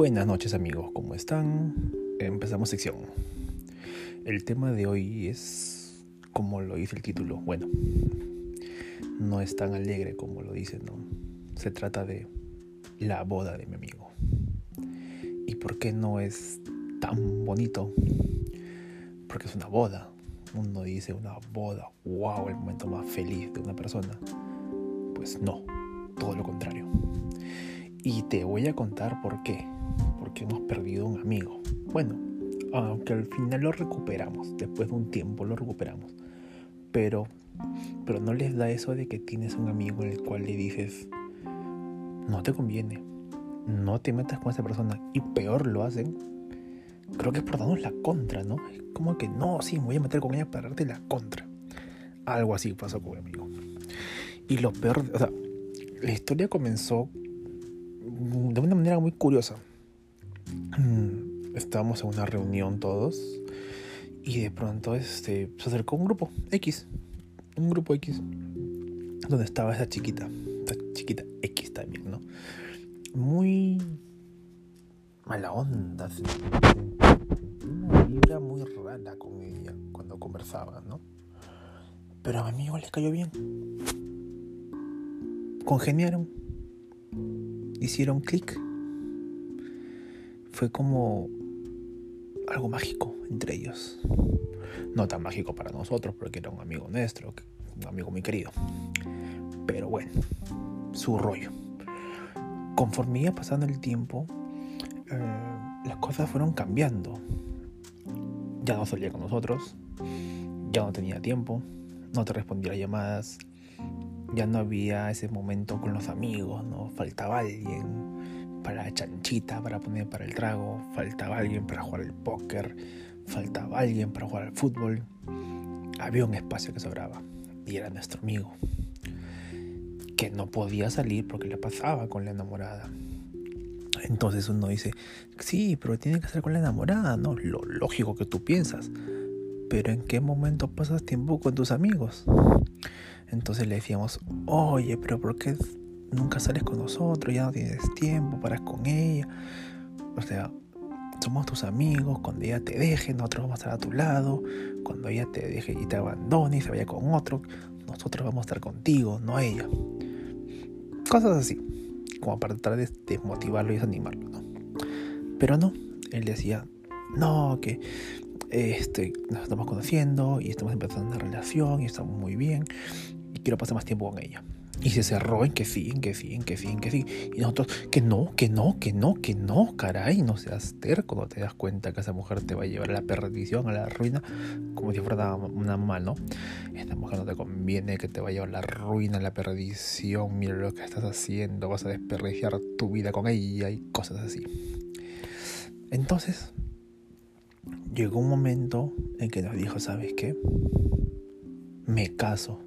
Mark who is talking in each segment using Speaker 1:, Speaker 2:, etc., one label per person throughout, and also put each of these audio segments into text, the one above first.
Speaker 1: Buenas noches amigos, ¿cómo están? Empezamos sección. El tema de hoy es, como lo dice el título, bueno, no es tan alegre como lo dice, ¿no? Se trata de la boda de mi amigo. ¿Y por qué no es tan bonito? Porque es una boda. Uno dice una boda, wow, el momento más feliz de una persona. Pues no, todo lo contrario. Y te voy a contar por qué. Porque hemos perdido un amigo. Bueno, aunque al final lo recuperamos. Después de un tiempo lo recuperamos. Pero, pero no les da eso de que tienes un amigo en el cual le dices, no te conviene. No te metas con esa persona. Y peor lo hacen. Creo que es por darnos la contra, ¿no? Es como que no, sí, me voy a meter con ella para darte la contra. Algo así pasó con mi amigo. Y lo peor, o sea, la historia comenzó de una manera muy curiosa. Mm, estábamos en una reunión todos y de pronto este, se acercó un grupo X, un grupo X, donde estaba esa chiquita, esa chiquita X también, ¿no? Muy mala onda, una vibra muy rara con ella cuando conversaba, ¿no? Pero a mi amigo le cayó bien. Congeniaron hicieron clic. Fue como algo mágico entre ellos. No tan mágico para nosotros porque era un amigo nuestro, un amigo muy querido. Pero bueno, su rollo. Conforme iba pasando el tiempo, eh, las cosas fueron cambiando. Ya no salía con nosotros, ya no tenía tiempo, no te respondía a llamadas, ya no había ese momento con los amigos, ¿no? Faltaba alguien para la chanchita, para poner para el trago, faltaba alguien para jugar el póker, faltaba alguien para jugar al fútbol. Había un espacio que sobraba y era nuestro amigo, que no podía salir porque le pasaba con la enamorada. Entonces uno dice, sí, pero tiene que ser con la enamorada, ¿no? Lo lógico que tú piensas. Pero ¿en qué momento pasas tiempo con tus amigos? Entonces le decíamos, oye, pero ¿por qué nunca sales con nosotros? Ya no tienes tiempo para con ella. O sea, somos tus amigos, cuando ella te deje, nosotros vamos a estar a tu lado. Cuando ella te deje y te abandone y se vaya con otro, nosotros vamos a estar contigo, no ella. Cosas así, como para tratar de desmotivarlo y desanimarlo, ¿no? Pero no, él decía, no, que este, nos estamos conociendo y estamos empezando una relación y estamos muy bien quiero pasar más tiempo con ella. Y se cerró en que sí, en que sí, en que sí, en que sí. Y nosotros, que no, que no, que no, que no, caray, no seas terco, cuando te das cuenta que esa mujer te va a llevar a la perdición, a la ruina, como si fuera una mano. Esta mujer no te conviene que te va a llevar a la ruina, a la perdición, mira lo que estás haciendo, vas a desperdiciar tu vida con ella y cosas así. Entonces, llegó un momento en que nos dijo, ¿sabes qué? Me caso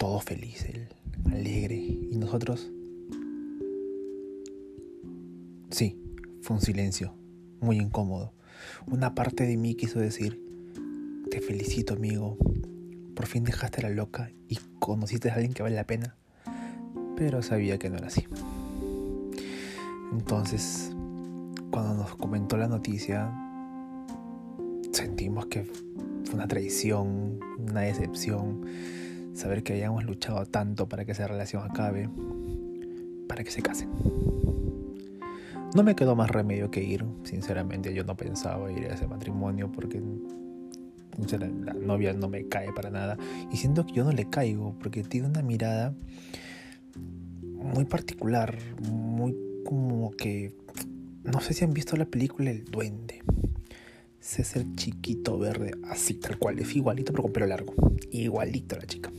Speaker 1: todo feliz, él, alegre. ¿Y nosotros? Sí, fue un silencio, muy incómodo. Una parte de mí quiso decir, te felicito amigo, por fin dejaste la loca y conociste a alguien que vale la pena. Pero sabía que no era así. Entonces, cuando nos comentó la noticia, sentimos que fue una traición, una decepción saber que hayamos luchado tanto para que esa relación acabe, para que se casen. No me quedó más remedio que ir, sinceramente yo no pensaba ir a ese matrimonio porque la novia no me cae para nada y siento que yo no le caigo porque tiene una mirada muy particular, muy como que no sé si han visto la película El Duende. César chiquito verde, así tal cual, es igualito pero con pelo largo. Igualito la chica.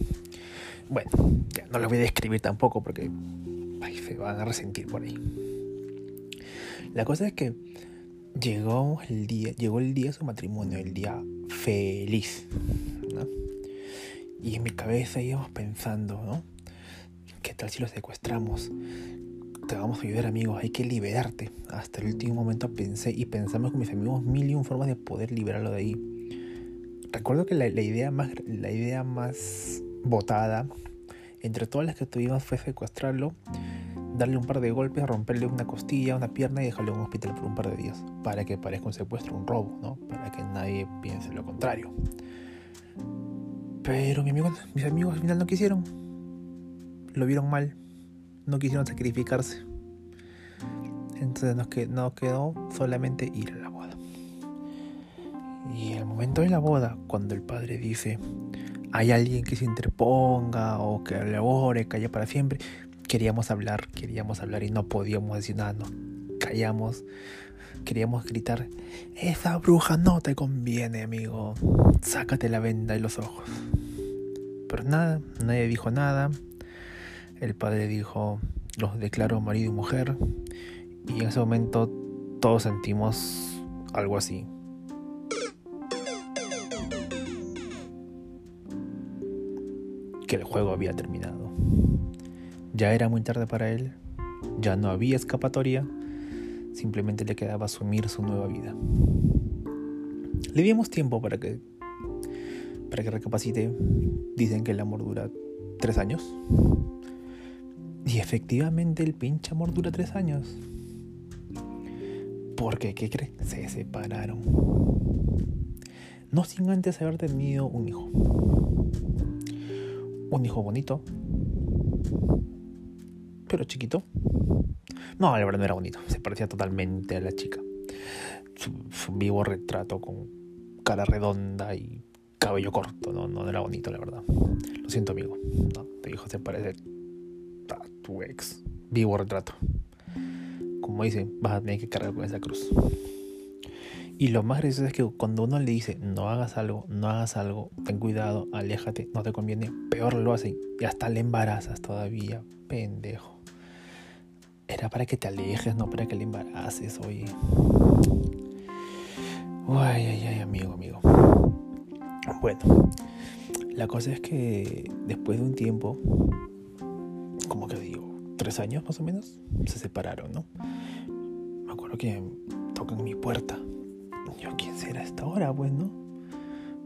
Speaker 1: Bueno, ya no lo voy a describir tampoco porque se van a resentir por ahí. La cosa es que llegó el día, llegó el día de su matrimonio, el día feliz. Y en mi cabeza íbamos pensando, ¿no? ¿Qué tal si lo secuestramos? Te vamos a ayudar amigos, hay que liberarte. Hasta el último momento pensé y pensamos con mis amigos mil y un formas de poder liberarlo de ahí. Recuerdo que la, idea, más, la idea más votada entre todas las que tuvimos fue secuestrarlo darle un par de golpes, romperle una costilla, una pierna y dejarle en un hospital por un par de días. Para que parezca un secuestro, un robo, ¿no? Para que nadie piense lo contrario. Pero mi amigo, mis amigos al final no quisieron. Lo vieron mal. No quisieron sacrificarse. Entonces nos, nos quedó solamente ir a la boda. Y el momento de la boda, cuando el padre dice, hay alguien que se interponga o que labore, calle para siempre, queríamos hablar, queríamos hablar y no podíamos decir nada, no. Callamos, queríamos gritar, esa bruja no te conviene, amigo, sácate la venda de los ojos. Pero nada, nadie dijo nada. El padre dijo, los declaro marido y mujer. Y en ese momento todos sentimos algo así. Que el juego había terminado. Ya era muy tarde para él, ya no había escapatoria, simplemente le quedaba asumir su nueva vida. Le dimos tiempo para que para que recapacite. Dicen que el amor dura tres años. Y efectivamente el pinche amor dura tres años. Porque, ¿qué creen? Se separaron. No sin antes haber tenido un hijo. Un hijo bonito, pero chiquito. No, la verdad no era bonito, se parecía totalmente a la chica. Su, vivo retrato con cara redonda y cabello corto, no, no era bonito, la verdad. Lo siento, amigo. No, tu hijo se parece tu ex. Vivo retrato. Como dicen, vas a tener que cargar con esa cruz. Y lo más gracioso es que cuando uno le dice, no hagas algo, no hagas algo, ten cuidado, aléjate, no te conviene, peor lo hacen y hasta le embarazas todavía, pendejo. Era para que te alejes, no para que le embaraces, oye. Ay, ay, ay, amigo, amigo. Bueno, la cosa es que después de un tiempo, años más o menos, se separaron, ¿no? Me acuerdo que tocan mi puerta. Yo, ¿quién será esta hora, pues, no?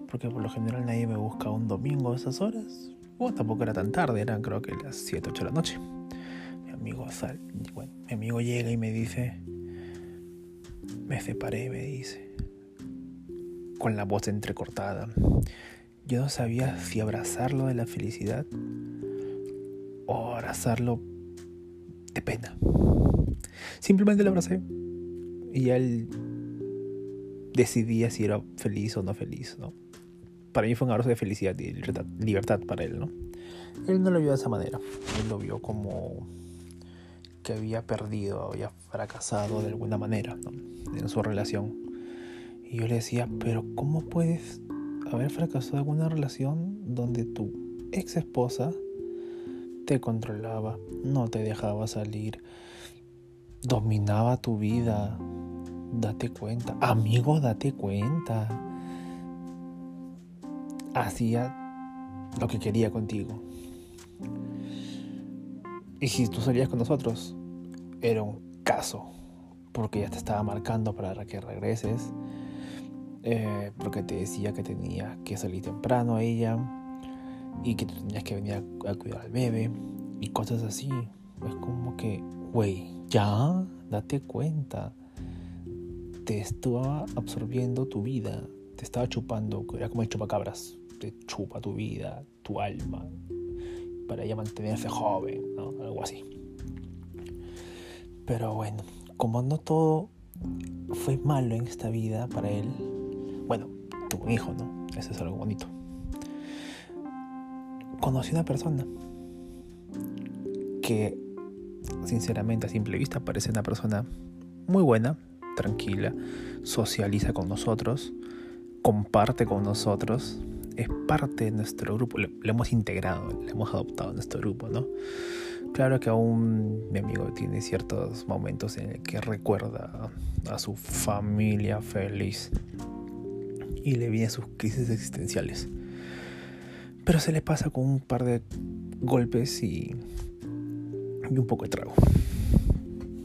Speaker 1: Porque por lo general nadie me busca un domingo a esas horas. Bueno, tampoco era tan tarde, eran creo que las 7, 8 de la noche amigo sal, bueno, mi amigo llega y me dice, me separé, me dice, con la voz entrecortada. Yo no sabía si abrazarlo de la felicidad o abrazarlo pena. Simplemente lo abracé y él decidía si era feliz o no feliz, ¿no? Para mí fue un abrazo de felicidad y libertad, para él, ¿no? Él no lo vio de esa manera, él lo vio como que había perdido, había fracasado de alguna manera en su relación. Y yo le decía, pero ¿cómo puedes haber fracasado en una relación donde tu ex esposa te controlaba, no te dejaba salir, dominaba tu vida? Date cuenta, amigo, date cuenta. Hacía lo que quería contigo. Y si tú salías con nosotros, era un caso, porque ya te estaba marcando para que regreses, eh, porque te decía que tenía que salir temprano a ella y que tú tenías que venir a, cuidar al bebé y cosas así. Es como que, güey, ya, date cuenta. Te estaba absorbiendo tu vida, te estaba chupando, era como el chupacabras, te chupa tu vida, tu alma, para ella mantenerse joven, ¿no? Algo así. Pero bueno, como no todo fue malo en esta vida para él, bueno, tuvo un hijo, ¿no? Eso es algo bonito. Conocí una persona que, sinceramente, a simple vista, parece una persona muy buena, tranquila, socializa con nosotros, comparte con nosotros, es parte de nuestro grupo, lo, hemos integrado, lo hemos adoptado en nuestro grupo, ¿no? Claro que aún mi amigo tiene ciertos momentos en el que recuerda a su familia feliz y le vienen sus crisis existenciales. Pero se le pasa con un par de golpes y, un poco de trago.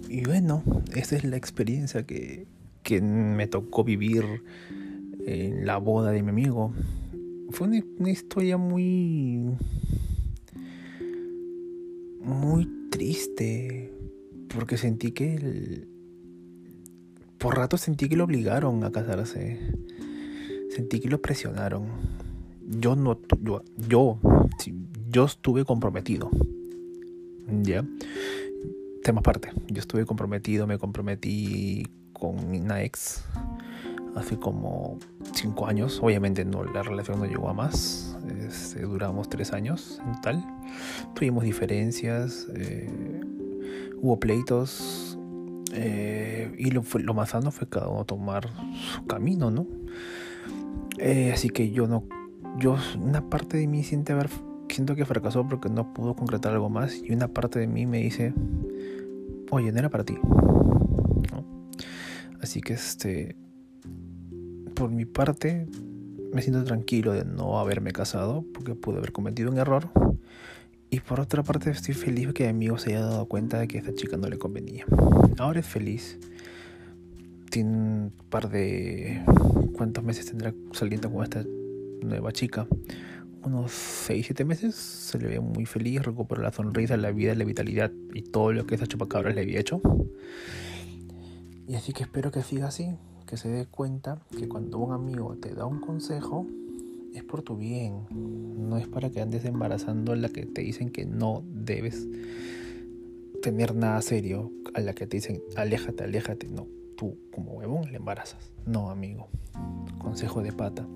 Speaker 1: Y bueno, esa es la experiencia que, que me tocó vivir en la boda de mi amigo fue una, historia muy muy triste porque sentí que el... por rato sentí que lo obligaron a casarse. Sentí que lo presionaron. Yo no yo yo, yo estuve comprometido. ¿Ya? Tema aparte. Yo estuve comprometido, me comprometí con una ex hace como cinco años. Obviamente no, la relación no llegó a más. Este, duramos tres años en total. Tuvimos diferencias, eh, hubo pleitos. Eh, y lo, lo más sano fue cada uno tomar su camino, ¿no? Eh, así que yo no. Yo, una parte de mí siente haber, siento que fracasó porque no pudo concretar algo más. Y una parte de mí me dice: Oye, no era para ti. Así que este por mi parte, me siento tranquilo de no haberme casado porque pude haber cometido un error. Y por otra parte, estoy feliz que mi amigo se haya dado cuenta de que esta chica no le convenía. Ahora es feliz. Tiene un par de. ¿Cuántos meses tendrá saliendo con esta nueva chica? Unos 6, 7 meses. Se le ve muy feliz, recuperó la sonrisa, la vida, la vitalidad y todo lo que esa chupacabra le había hecho. Y así que espero que siga así que se dé cuenta que cuando un amigo te da un consejo es por tu bien, no es para que andes embarazando a la que te dicen que no debes tener nada serio, a la que te dicen aléjate, aléjate, no, tú como huevón le embarazas, no amigo, consejo de pata,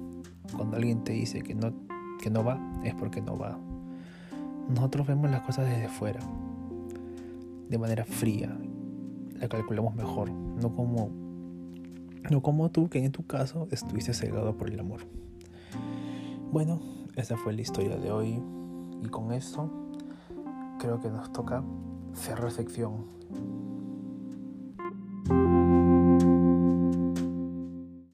Speaker 1: cuando alguien te dice que no, que no va, es porque no va. Nosotros vemos las cosas desde fuera, de manera fría, la calculamos mejor, no como no como tú, que en tu caso estuviste cegado por el amor. Bueno, esa fue la historia de hoy. Y con esto creo que nos toca cerrar sección.